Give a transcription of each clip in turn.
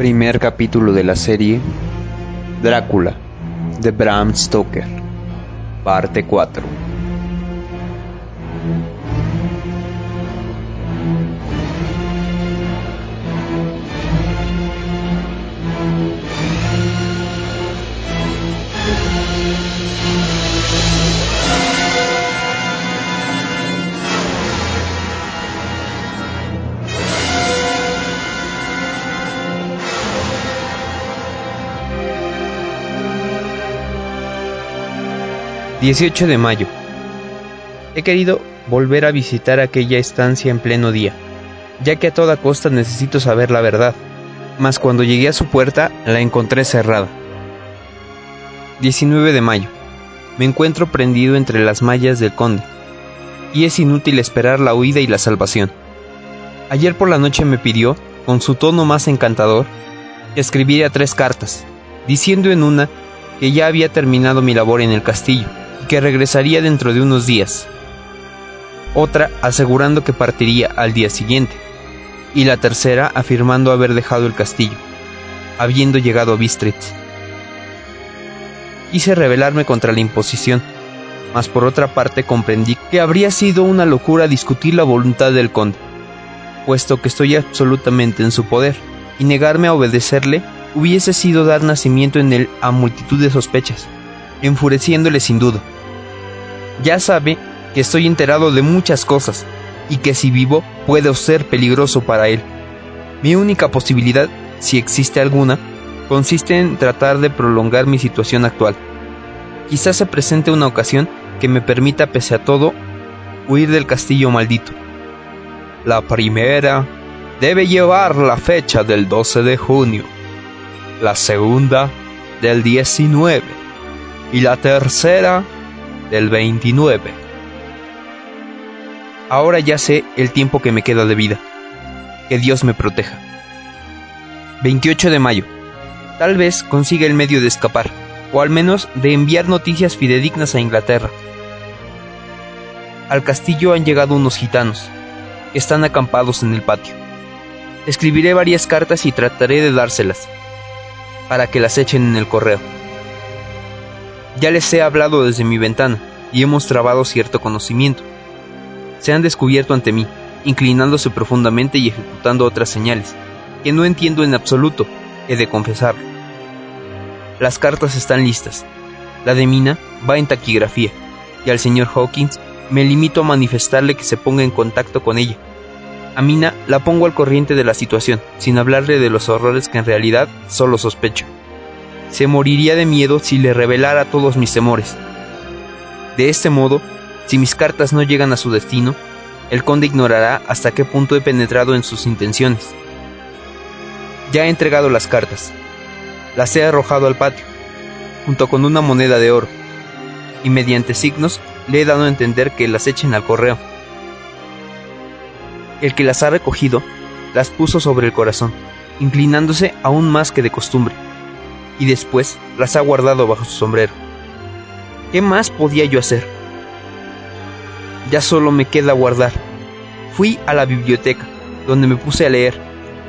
Primer capítulo de la serie Drácula de Bram Stoker, parte 4. 18 de mayo. He querido volver a visitar aquella estancia en pleno día, ya que a toda costa necesito saber la verdad, mas cuando llegué a su puerta la encontré cerrada. 19 de mayo. Me encuentro prendido entre las mallas del conde, y es inútil esperar la huida y la salvación. Ayer por la noche me pidió, con su tono más encantador, que escribiera tres cartas, diciendo en una que ya había terminado mi labor en el castillo, que regresaría dentro de unos días. Otra asegurando que partiría al día siguiente. Y la tercera afirmando haber dejado el castillo, habiendo llegado a Bistritz. Quise rebelarme contra la imposición, mas por otra parte comprendí que habría sido una locura discutir la voluntad del conde, puesto que estoy absolutamente en su poder, y negarme a obedecerle hubiese sido dar nacimiento en él a multitud de sospechas, enfureciéndole sin duda ya sabe que estoy enterado de muchas cosas y que si vivo puedo ser peligroso para él. Mi única posibilidad, si existe alguna, consiste en tratar de prolongar mi situación actual. Quizás se presente una ocasión que me permita, pese a todo, huir del castillo maldito. La primera debe llevar la fecha del 12 de junio, la segunda del 19 y la tercera del 29. Ahora ya sé el tiempo que me queda de vida. Que Dios me proteja. 28 de mayo. Tal vez consiga el medio de escapar, o al menos de enviar noticias fidedignas a Inglaterra. Al castillo han llegado unos gitanos, que están acampados en el patio. Escribiré varias cartas y trataré de dárselas, para que las echen en el correo. Ya les he hablado desde mi ventana y hemos trabado cierto conocimiento. Se han descubierto ante mí, inclinándose profundamente y ejecutando otras señales, que no entiendo en absoluto, he de confesarlo. Las cartas están listas. La de Mina va en taquigrafía, y al señor Hawkins me limito a manifestarle que se ponga en contacto con ella. A Mina la pongo al corriente de la situación, sin hablarle de los horrores que en realidad solo sospecho se moriría de miedo si le revelara todos mis temores. De este modo, si mis cartas no llegan a su destino, el conde ignorará hasta qué punto he penetrado en sus intenciones. Ya he entregado las cartas. Las he arrojado al patio, junto con una moneda de oro, y mediante signos le he dado a entender que las echen al correo. El que las ha recogido las puso sobre el corazón, inclinándose aún más que de costumbre y después las ha guardado bajo su sombrero. ¿Qué más podía yo hacer? Ya solo me queda guardar. Fui a la biblioteca, donde me puse a leer.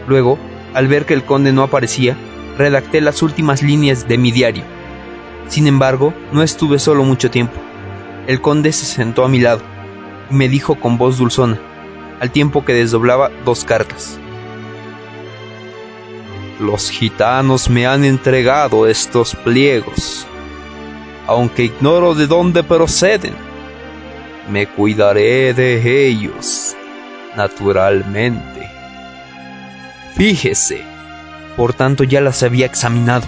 Luego, al ver que el conde no aparecía, redacté las últimas líneas de mi diario. Sin embargo, no estuve solo mucho tiempo. El conde se sentó a mi lado y me dijo con voz dulzona, al tiempo que desdoblaba dos cartas. Los gitanos me han entregado estos pliegos, aunque ignoro de dónde proceden. Me cuidaré de ellos, naturalmente. Fíjese, por tanto ya las había examinado.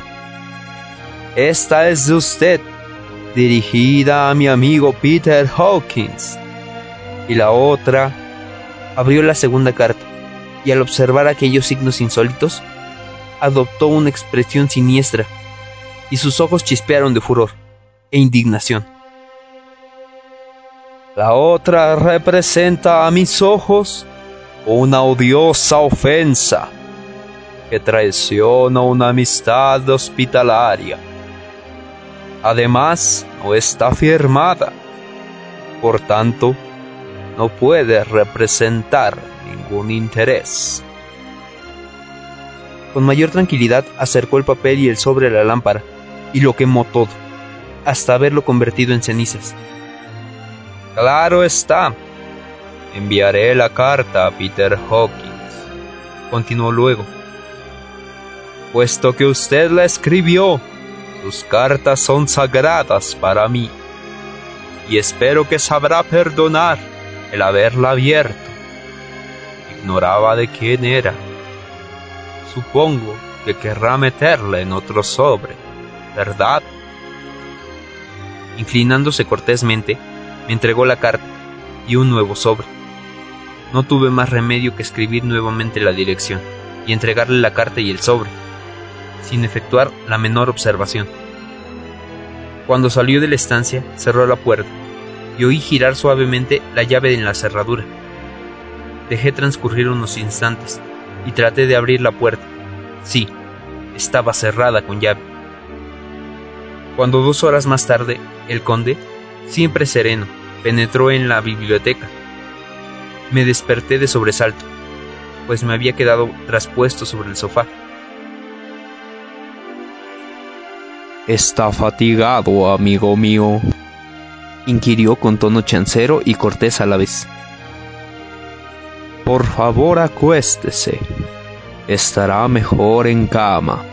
Esta es de usted, dirigida a mi amigo Peter Hawkins. Y la otra abrió la segunda carta, y al observar aquellos signos insólitos, adoptó una expresión siniestra, y sus ojos chispearon de furor e indignación. La otra representa a mis ojos una odiosa ofensa que traiciona una amistad hospitalaria. Además, no está firmada, por tanto, no puede representar ningún interés. Con mayor tranquilidad acercó el papel y el sobre a la lámpara, y lo quemó todo, hasta haberlo convertido en cenizas. Claro está. Enviaré la carta a Peter Hawkins, continuó luego. Puesto que usted la escribió, sus cartas son sagradas para mí, y espero que sabrá perdonar el haberla abierto. Ignoraba de quién era. Supongo que querrá meterla en otro sobre, ¿verdad? Inclinándose cortésmente, me entregó la carta y un nuevo sobre. No tuve más remedio que escribir nuevamente la dirección y entregarle la carta y el sobre, sin efectuar la menor observación. Cuando salió de la estancia, cerró la puerta y oí girar suavemente la llave en la cerradura. Dejé transcurrir unos instantes y traté de abrir la puerta. Sí, estaba cerrada con llave. Cuando dos horas más tarde, el conde, siempre sereno, penetró en la biblioteca. Me desperté de sobresalto, pues me había quedado traspuesto sobre el sofá. Está fatigado, amigo mío, inquirió con tono chancero y cortés a la vez. Por favor, acuéstese. Estará mejor en cama.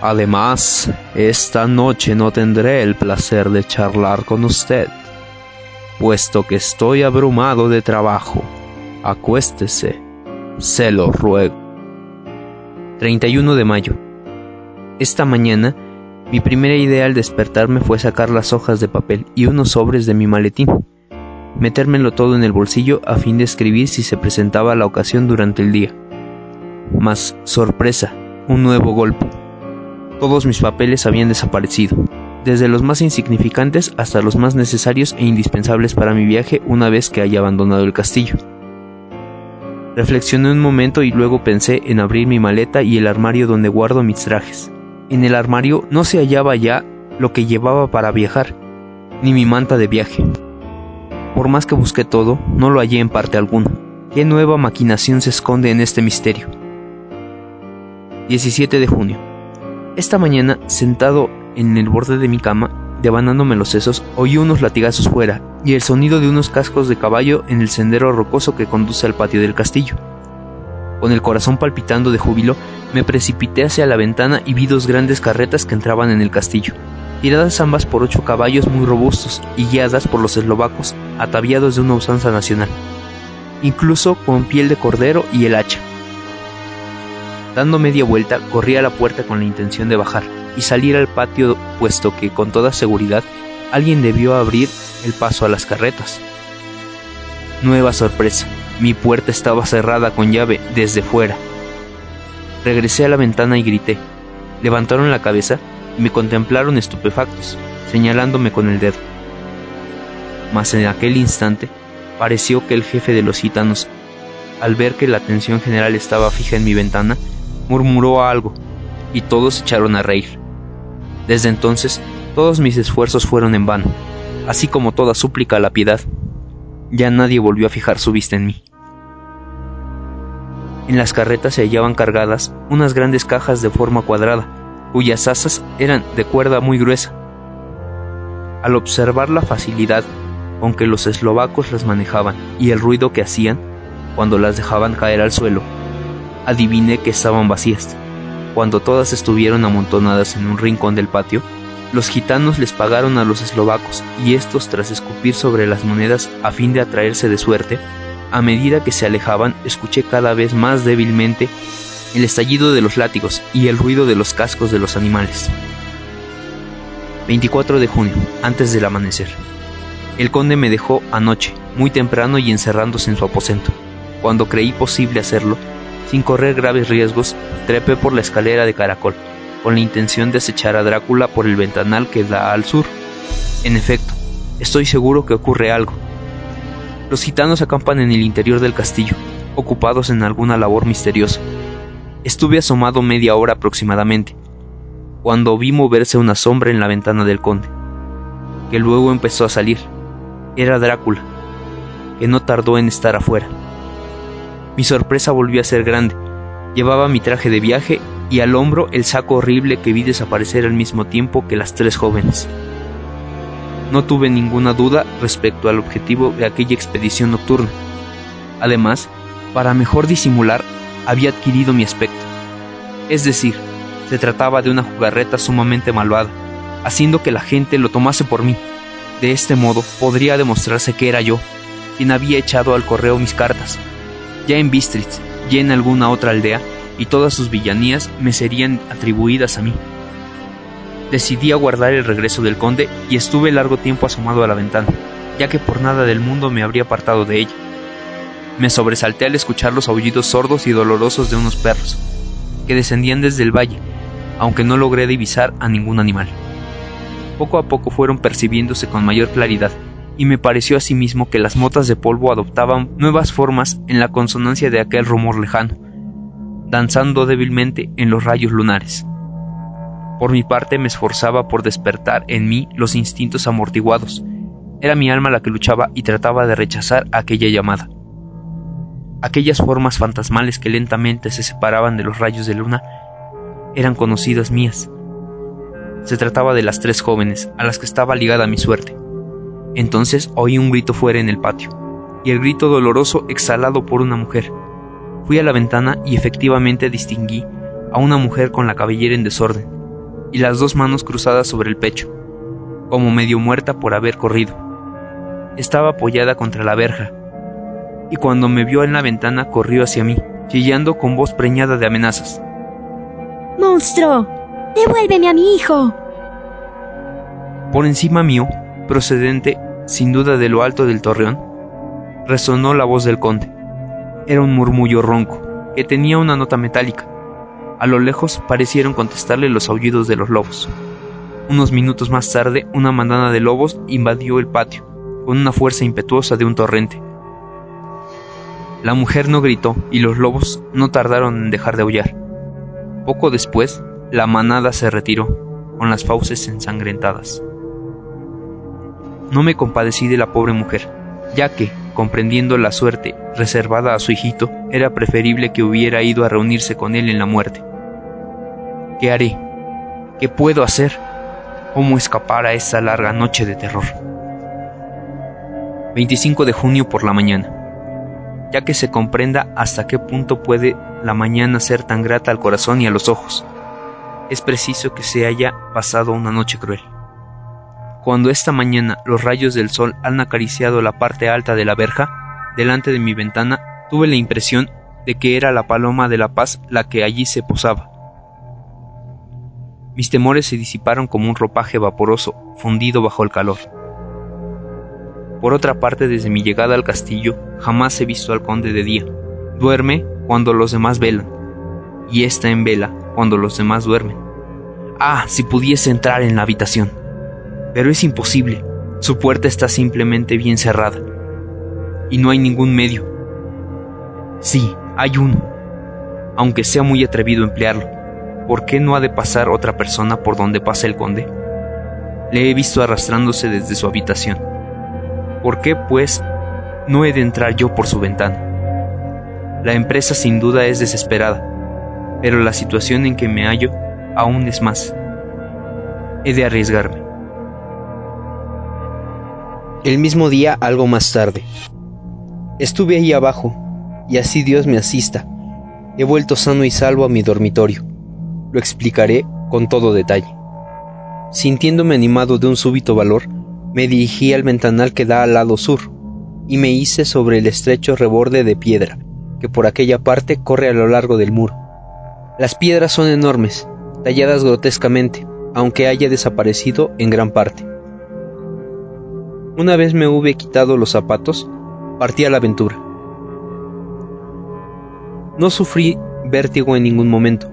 Además, esta noche no tendré el placer de charlar con usted, puesto que estoy abrumado de trabajo. Acuéstese, se lo ruego. 31 de mayo. Esta mañana, mi primera idea al despertarme fue sacar las hojas de papel y unos sobres de mi maletín, metérmelo todo en el bolsillo a fin de escribir si se presentaba la ocasión durante el día. Mas, sorpresa, un nuevo golpe todos mis papeles habían desaparecido, desde los más insignificantes hasta los más necesarios e indispensables para mi viaje una vez que haya abandonado el castillo. Reflexioné un momento y luego pensé en abrir mi maleta y el armario donde guardo mis trajes. En el armario no se hallaba ya lo que llevaba para viajar, ni mi manta de viaje. Por más que busqué todo, no lo hallé en parte alguna. ¿Qué nueva maquinación se esconde en este misterio? 17 de junio. Esta mañana, sentado en el borde de mi cama, devanándome los sesos, oí unos latigazos fuera y el sonido de unos cascos de caballo en el sendero rocoso que conduce al patio del castillo. Con el corazón palpitando de júbilo, me precipité hacia la ventana y vi dos grandes carretas que entraban en el castillo, tiradas ambas por ocho caballos muy robustos y guiadas por los eslovacos, ataviados de una usanza nacional, incluso con piel de cordero y el hacha. Dando media vuelta, corrí a la puerta con la intención de bajar y salir al patio, puesto que, con toda seguridad, alguien debió abrir el paso a las carretas. Nueva sorpresa. Mi puerta estaba cerrada con llave desde fuera. Regresé a la ventana y grité. Levantaron la cabeza me contemplaron estupefactos, señalándome con el dedo. Mas en aquel instante pareció que el jefe de los gitanos, al ver que la atención general estaba fija en mi ventana, murmuró algo, y todos echaron a reír. Desde entonces, todos mis esfuerzos fueron en vano, así como toda súplica a la piedad. Ya nadie volvió a fijar su vista en mí. En las carretas se hallaban cargadas unas grandes cajas de forma cuadrada, cuyas asas eran de cuerda muy gruesa. Al observar la facilidad con que los eslovacos las manejaban y el ruido que hacían cuando las dejaban caer al suelo, adiviné que estaban vacías. Cuando todas estuvieron amontonadas en un rincón del patio, los gitanos les pagaron a los eslovacos y estos, tras escupir sobre las monedas a fin de atraerse de suerte, a medida que se alejaban, escuché cada vez más débilmente el estallido de los látigos y el ruido de los cascos de los animales. 24 de junio, antes del amanecer. El conde me dejó anoche, muy temprano y encerrándose en su aposento. Cuando creí posible hacerlo, sin correr graves riesgos, trepé por la escalera de caracol, con la intención de acechar a Drácula por el ventanal que da al sur. En efecto, estoy seguro que ocurre algo. Los gitanos acampan en el interior del castillo, ocupados en alguna labor misteriosa. Estuve asomado media hora aproximadamente, cuando vi moverse una sombra en la ventana del conde, que luego empezó a salir. Era Drácula, que no tardó en estar afuera. Mi sorpresa volvió a ser grande. Llevaba mi traje de viaje y al hombro el saco horrible que vi desaparecer al mismo tiempo que las tres jóvenes. No tuve ninguna duda respecto al objetivo de aquella expedición nocturna. Además, para mejor disimular, había adquirido mi aspecto. Es decir, se trataba de una jugarreta sumamente malvada, haciendo que la gente lo tomase por mí. De este modo podría demostrarse que era yo, quien había echado al correo mis cartas. Ya en Bistritz, ya en alguna otra aldea, y todas sus villanías me serían atribuidas a mí. Decidí aguardar el regreso del conde y estuve largo tiempo asomado a la ventana, ya que por nada del mundo me habría apartado de ella. Me sobresalté al escuchar los aullidos sordos y dolorosos de unos perros, que descendían desde el valle, aunque no logré divisar a ningún animal. Poco a poco fueron percibiéndose con mayor claridad, y me pareció asimismo que las motas de polvo adoptaban nuevas formas en la consonancia de aquel rumor lejano, danzando débilmente en los rayos lunares. Por mi parte me esforzaba por despertar en mí los instintos amortiguados. Era mi alma la que luchaba y trataba de rechazar aquella llamada. Aquellas formas fantasmales que lentamente se separaban de los rayos de luna eran conocidas mías. Se trataba de las tres jóvenes a las que estaba ligada mi suerte. Entonces oí un grito fuera en el patio, y el grito doloroso exhalado por una mujer. Fui a la ventana y efectivamente distinguí a una mujer con la cabellera en desorden, y las dos manos cruzadas sobre el pecho, como medio muerta por haber corrido. Estaba apoyada contra la verja, y cuando me vio en la ventana corrió hacia mí, chillando con voz preñada de amenazas. ¡Monstruo! ¡Devuélveme a mi hijo! Por encima mío, procedente sin duda de lo alto del torreón, resonó la voz del conde. Era un murmullo ronco, que tenía una nota metálica, a lo lejos parecieron contestarle los aullidos de los lobos. Unos minutos más tarde, una manada de lobos invadió el patio, con una fuerza impetuosa de un torrente. La mujer no gritó y los lobos no tardaron en dejar de aullar. Poco después, la manada se retiró, con las fauces ensangrentadas. No me compadecí de la pobre mujer, ya que, comprendiendo la suerte reservada a su hijito, era preferible que hubiera ido a reunirse con él en la muerte. ¿Qué haré? ¿Qué puedo hacer? ¿Cómo escapar a esa larga noche de terror? 25 de junio por la mañana. Ya que se comprenda hasta qué punto puede la mañana ser tan grata al corazón y a los ojos, es preciso que se haya pasado una noche cruel. Cuando esta mañana los rayos del sol han acariciado la parte alta de la verja, delante de mi ventana, tuve la impresión de que era la paloma de la paz la que allí se posaba. Mis temores se disiparon como un ropaje vaporoso fundido bajo el calor. Por otra parte, desde mi llegada al castillo, jamás he visto al conde de día. Duerme cuando los demás velan, y está en vela cuando los demás duermen. Ah, si pudiese entrar en la habitación. Pero es imposible. Su puerta está simplemente bien cerrada. Y no hay ningún medio. Sí, hay uno. Aunque sea muy atrevido emplearlo ¿por qué no ha de pasar otra persona por donde pasa el conde? Le he visto arrastrándose desde su habitación. ¿Por qué, pues, no he de entrar yo por su ventana? La empresa sin duda es desesperada, pero la situación en que me hallo aún es más. He de arriesgarme. El mismo día, algo más tarde. Estuve ahí abajo, y así Dios me asista. He vuelto sano y salvo a mi dormitorio. Lo explicaré con todo detalle. Sintiéndome animado de un súbito valor, me dirigí al ventanal que da al lado sur, y me hice sobre el estrecho reborde de piedra, que por aquella parte corre a lo largo del muro. Las piedras son enormes, talladas grotescamente, aunque haya desaparecido en gran parte. Una vez me hube quitado los zapatos, partí a la aventura. No sufrí vértigo en ningún momento,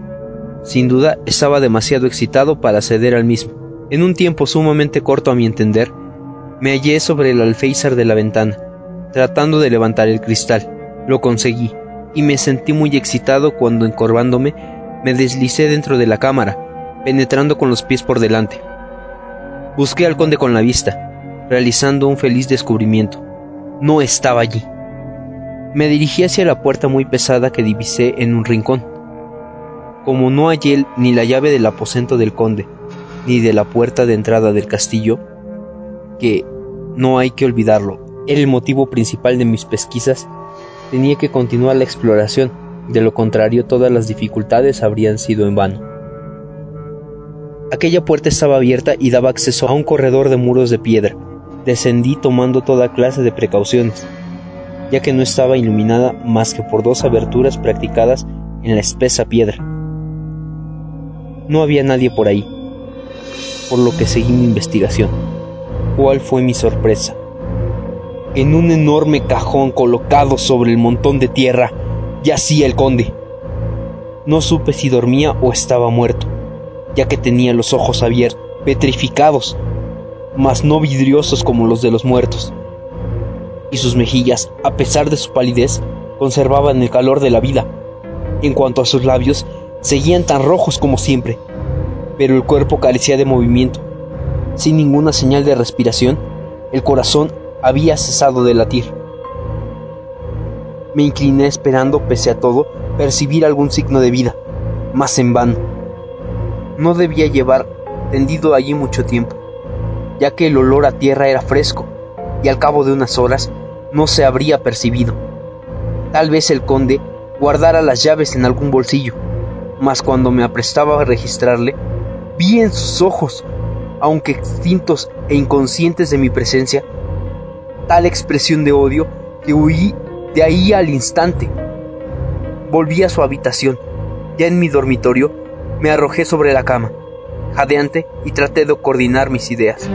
sin duda estaba demasiado excitado para ceder al mismo. En un tiempo sumamente corto a mi entender, me hallé sobre el alféizar de la ventana, tratando de levantar el cristal. Lo conseguí, y me sentí muy excitado cuando encorvándome me deslicé dentro de la cámara, penetrando con los pies por delante. Busqué al conde con la vista, realizando un feliz descubrimiento. No estaba allí. Me dirigí hacia la puerta muy pesada que divisé en un rincón Como no hallé ni la llave del aposento del conde, ni de la puerta de entrada del castillo, que, no hay que olvidarlo, era el motivo principal de mis pesquisas, tenía que continuar la exploración, de lo contrario todas las dificultades habrían sido en vano. Aquella puerta estaba abierta y daba acceso a un corredor de muros de piedra. Descendí tomando toda clase de precauciones, ya que no estaba iluminada más que por dos aberturas practicadas en la espesa piedra. No había nadie por ahí, por lo que seguí mi investigación. ¿Cuál fue mi sorpresa? En un enorme cajón colocado sobre el montón de tierra yacía el conde. No supe si dormía o estaba muerto, ya que tenía los ojos abiertos, petrificados, mas no vidriosos como los de los muertos. Y sus mejillas, a pesar de su palidez, conservaban el calor de la vida. En cuanto a sus labios, seguían tan rojos como siempre, pero el cuerpo carecía de movimiento. Sin ninguna señal de respiración, el corazón había cesado de latir. Me incliné esperando, pese a todo, percibir algún signo de vida, mas en vano. No debía llevar tendido allí mucho tiempo, ya que el olor a tierra era fresco, y al cabo de unas horas no se habría percibido. Tal vez el conde guardara las llaves en algún bolsillo, mas cuando me aprestaba a registrarle, vi en sus ojos, aunque extintos e inconscientes de mi presencia, tal expresión de odio que huí de ahí al instante. Volví a su habitación. Ya en mi dormitorio, me arrojé sobre la cama, jadeante, y traté de coordinar mis ideas.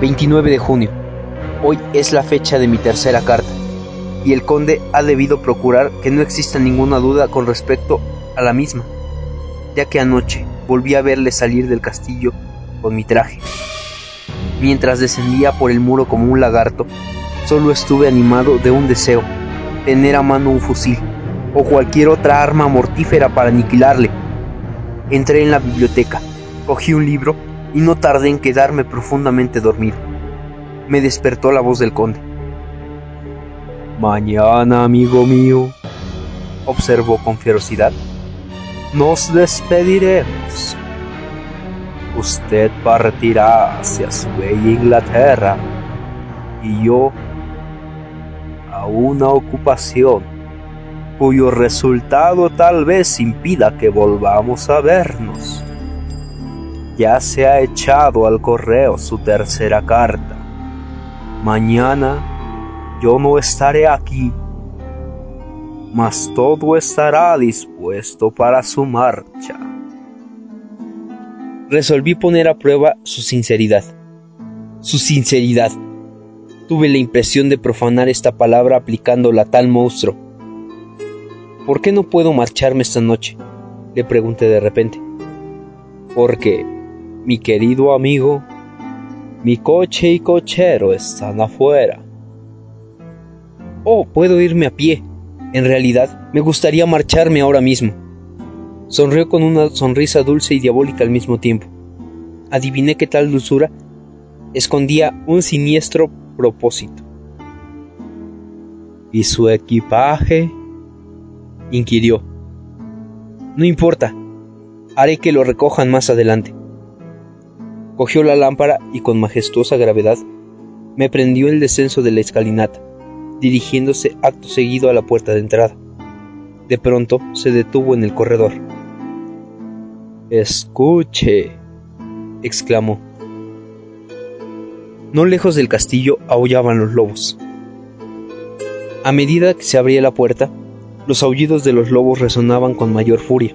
29 de junio. Hoy es la fecha de mi tercera carta, y el conde ha debido procurar que no exista ninguna duda con respecto a la misma, ya que anoche volví a verle salir del castillo con mi traje. Mientras descendía por el muro como un lagarto, solo estuve animado de un deseo, tener a mano un fusil o cualquier otra arma mortífera para aniquilarle. Entré en la biblioteca, cogí un libro y no tardé en quedarme profundamente dormido. Me despertó la voz del conde. Mañana, amigo mío, observó con ferocidad, nos despediremos. Usted partirá hacia su bella Inglaterra y yo a una ocupación cuyo resultado tal vez impida que volvamos a vernos. Ya se ha echado al correo su tercera carta. Mañana yo no estaré aquí, mas todo estará dispuesto para su marcha. Resolví poner a prueba su sinceridad. Su sinceridad. Tuve la impresión de profanar esta palabra aplicándola a tal monstruo. ¿Por qué no puedo marcharme esta noche? le pregunté de repente. Porque, mi querido amigo, mi coche y cochero están afuera. Oh, puedo irme a pie. En realidad, me gustaría marcharme ahora mismo. Sonrió con una sonrisa dulce y diabólica al mismo tiempo. Adiviné que tal dulzura escondía un siniestro propósito. ¿Y su equipaje? inquirió. No importa, haré que lo recojan más adelante. Cogió la lámpara y con majestuosa gravedad me prendió el descenso de la escalinata, dirigiéndose acto seguido a la puerta de entrada. De pronto se detuvo en el corredor. Escuche, exclamó. No lejos del castillo aullaban los lobos. A medida que se abría la puerta, los aullidos de los lobos resonaban con mayor furia.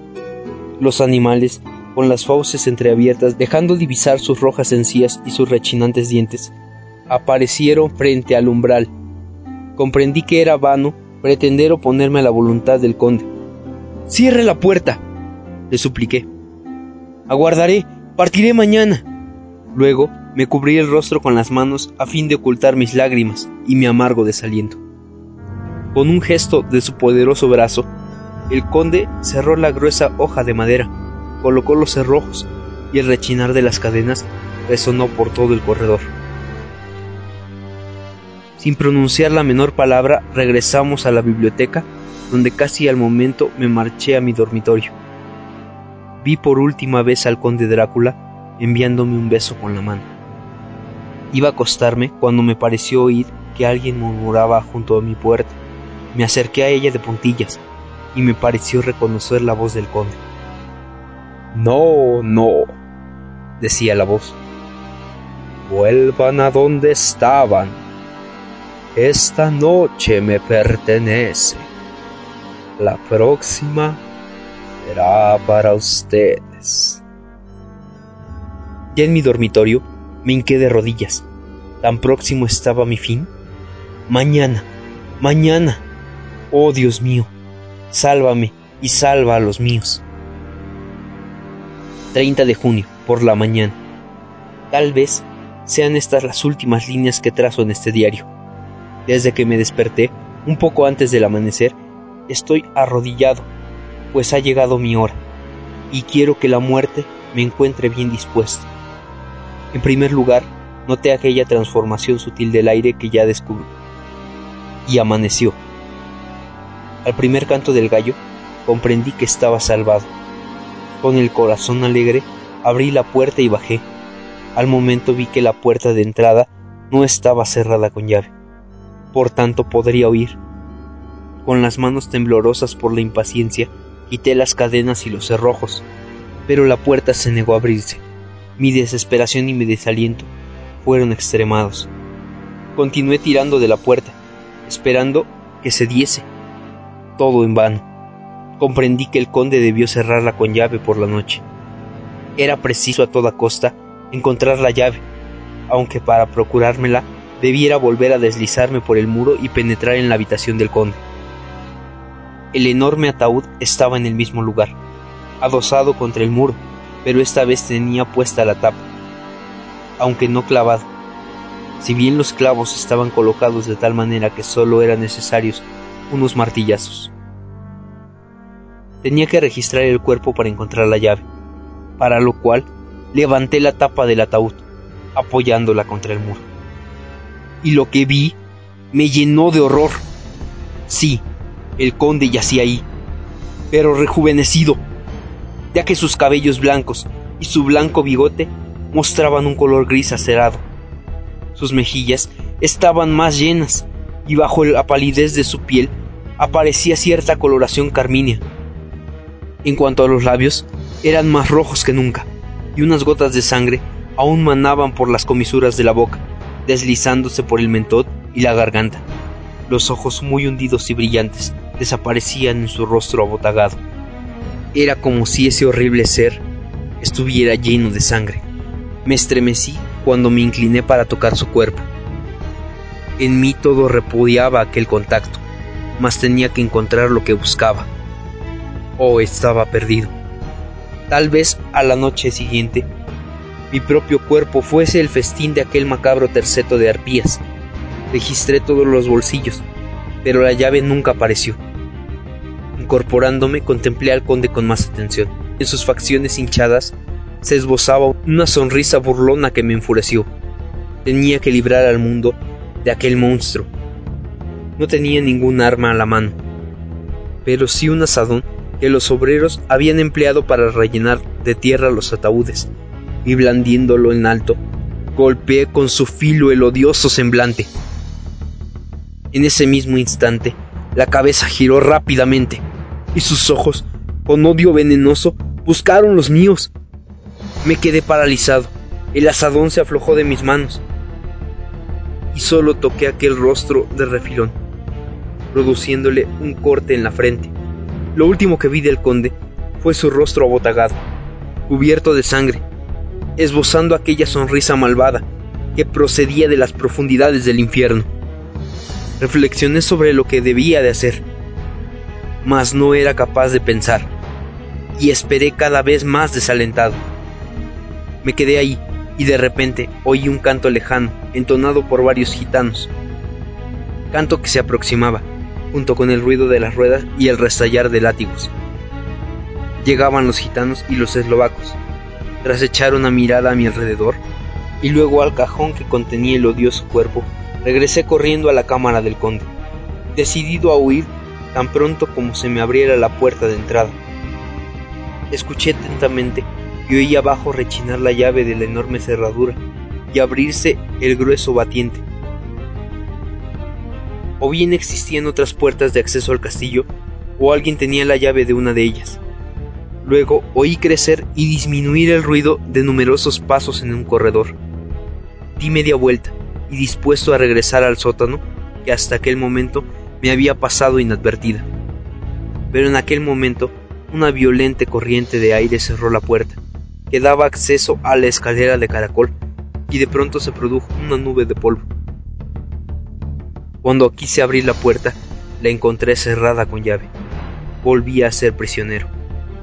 Los animales, con las fauces entreabiertas, dejando divisar sus rojas encías y sus rechinantes dientes, aparecieron frente al umbral. Comprendí que era vano pretender oponerme a la voluntad del conde. Cierre la puerta, le supliqué. Aguardaré, partiré mañana. Luego me cubrí el rostro con las manos a fin de ocultar mis lágrimas y mi amargo desaliento. Con un gesto de su poderoso brazo, el conde cerró la gruesa hoja de madera, colocó los cerrojos y el rechinar de las cadenas resonó por todo el corredor. Sin pronunciar la menor palabra, regresamos a la biblioteca donde casi al momento me marché a mi dormitorio. Vi por última vez al conde Drácula enviándome un beso con la mano. Iba a acostarme cuando me pareció oír que alguien murmuraba junto a mi puerta. Me acerqué a ella de puntillas y me pareció reconocer la voz del conde. No, no, decía la voz. Vuelvan a donde estaban. Esta noche me pertenece. La próxima será para ustedes. Ya en mi dormitorio me hinqué de rodillas. Tan próximo estaba mi fin. Mañana, mañana. Oh Dios mío, sálvame y salva a los míos. 30 de junio, por la mañana. Tal vez sean estas las últimas líneas que trazo en este diario. Desde que me desperté, un poco antes del amanecer, estoy arrodillado, pues ha llegado mi hora, y quiero que la muerte me encuentre bien dispuesto. En primer lugar, noté aquella transformación sutil del aire que ya descubrí. Y amaneció. Al primer canto del gallo, comprendí que estaba salvado. Con el corazón alegre, abrí la puerta y bajé. Al momento vi que la puerta de entrada no estaba cerrada con llave. Por tanto podría oír. Con las manos temblorosas por la impaciencia, quité las cadenas y los cerrojos, pero la puerta se negó a abrirse. Mi desesperación y mi desaliento fueron extremados. Continué tirando de la puerta, esperando que se diese. Todo en vano. Comprendí que el conde debió cerrarla con llave por la noche. Era preciso a toda costa encontrar la llave, aunque para procurármela debiera volver a deslizarme por el muro y penetrar en la habitación del conde. El enorme ataúd estaba en el mismo lugar, adosado contra el muro, pero esta vez tenía puesta la tapa, aunque no clavado. Si bien los clavos estaban colocados de tal manera que solo eran necesarios unos martillazos. Tenía que registrar el cuerpo para encontrar la llave, para lo cual levanté la tapa del ataúd, apoyándola contra el muro. Y lo que vi me llenó de horror. Sí, el conde yacía ahí, pero rejuvenecido ya que sus cabellos blancos y su blanco bigote mostraban un color gris acerado. Sus mejillas estaban más llenas y bajo la palidez de su piel aparecía cierta coloración carmínea. En cuanto a los labios, eran más rojos que nunca, y unas gotas de sangre aún manaban por las comisuras de la boca, deslizándose por el mentón y la garganta. Los ojos muy hundidos y brillantes desaparecían en su rostro abotagado. Era como si ese horrible ser estuviera lleno de sangre. Me estremecí cuando me incliné para tocar su cuerpo. En mí todo repudiaba aquel contacto, mas tenía que encontrar lo que buscaba. Oh, estaba perdido. Tal vez a la noche siguiente mi propio cuerpo fuese el festín de aquel macabro terceto de arpías. Registré todos los bolsillos, pero la llave nunca apareció. Incorporándome, contemplé al conde con más atención. En sus facciones hinchadas se esbozaba una sonrisa burlona que me enfureció. Tenía que librar al mundo de aquel monstruo. No tenía ningún arma a la mano, pero sí un asadón que los obreros habían empleado para rellenar de tierra los ataúdes, y blandiéndolo en alto, golpeé con su filo el odioso semblante. En ese mismo instante, la cabeza giró rápidamente y sus ojos, con odio venenoso, buscaron los míos. Me quedé paralizado. El asadón se aflojó de mis manos y solo toqué aquel rostro de refilón, produciéndole un corte en la frente. Lo último que vi del conde fue su rostro abotagado, cubierto de sangre, esbozando aquella sonrisa malvada que procedía de las profundidades del infierno. Reflexioné sobre lo que debía de hacer mas no era capaz de pensar, y esperé cada vez más desalentado. Me quedé ahí, y de repente oí un canto lejano, entonado por varios gitanos. Canto que se aproximaba, junto con el ruido de las ruedas y el restallar de látigos. Llegaban los gitanos y los eslovacos. Tras echar una mirada a mi alrededor, y luego al cajón que contenía el odioso cuerpo, regresé corriendo a la cámara del conde, decidido a huir tan pronto como se me abriera la puerta de entrada. Escuché atentamente y oí abajo rechinar la llave de la enorme cerradura y abrirse el grueso batiente. O bien existían otras puertas de acceso al castillo, o alguien tenía la llave de una de ellas. Luego oí crecer y disminuir el ruido de numerosos pasos en un corredor. Di media vuelta y dispuesto a regresar al sótano, que hasta aquel momento me había pasado inadvertida. Pero en aquel momento una violenta corriente de aire cerró la puerta, que daba acceso a la escalera de caracol, y de pronto se produjo una nube de polvo. Cuando quise abrir la puerta, la encontré cerrada con llave. Volví a ser prisionero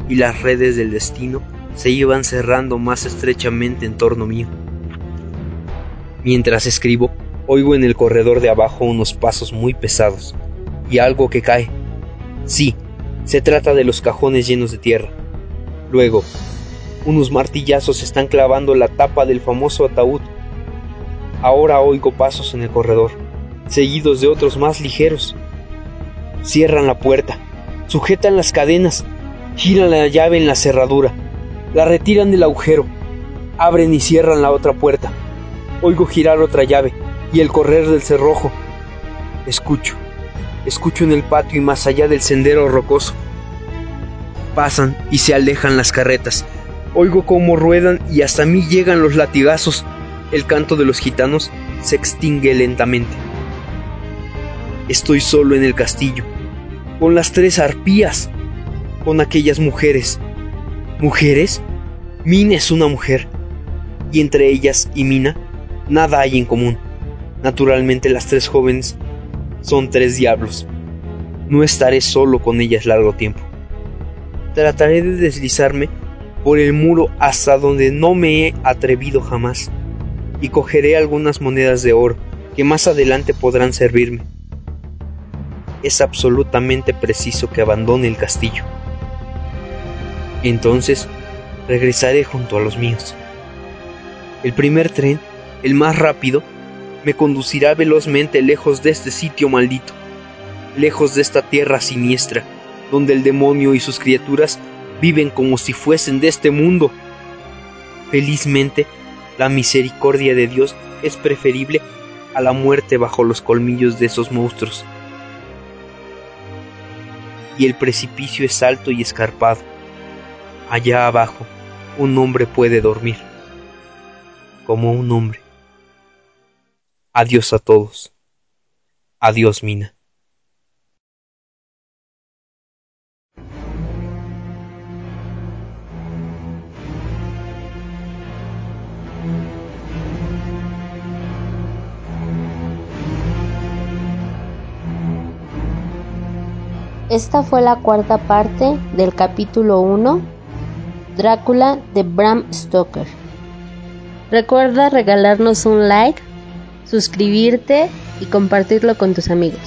y las redes del destino se iban cerrando más estrechamente en torno mío. Mientras escribo, oigo en el corredor de abajo unos pasos muy pesados y algo que cae. Sí, se trata de los cajones llenos de tierra. Luego, unos martillazos están clavando la tapa del famoso ataúd. Ahora oigo pasos en el corredor, seguidos de otros más ligeros. Cierran la puerta, sujetan las cadenas Giran la llave en la cerradura, la retiran del agujero, abren y cierran la otra puerta. Oigo girar otra llave y el correr del cerrojo. Escucho, escucho en el patio y más allá del sendero rocoso. Pasan y se alejan las carretas. Oigo cómo ruedan y hasta mí llegan los latigazos. El canto de los gitanos se extingue lentamente. Estoy solo en el castillo, con las tres arpías con aquellas mujeres. ¿Mujeres? Mina es una mujer. Y entre ellas y Mina, nada hay en común. Naturalmente las tres jóvenes son tres diablos. No estaré solo con ellas largo tiempo. Trataré de deslizarme por el muro hasta donde no me he atrevido jamás, y cogeré algunas monedas de oro que más adelante podrán servirme. Es absolutamente preciso que abandone el castillo. Entonces regresaré junto a los míos. El primer tren, el más rápido, me conducirá velozmente lejos de este sitio maldito, lejos de esta tierra siniestra, donde el demonio y sus criaturas viven como si fuesen de este mundo. Felizmente, la misericordia de Dios es preferible a la muerte bajo los colmillos de esos monstruos. Y el precipicio es alto y escarpado allá abajo, un hombre puede dormir, como un hombre. Adiós a todos. Adiós, Mina. Esta fue la cuarta parte del capítulo 1 Drácula de Bram Stoker. Recuerda regalarnos un like, suscribirte y compartirlo con tus amigos.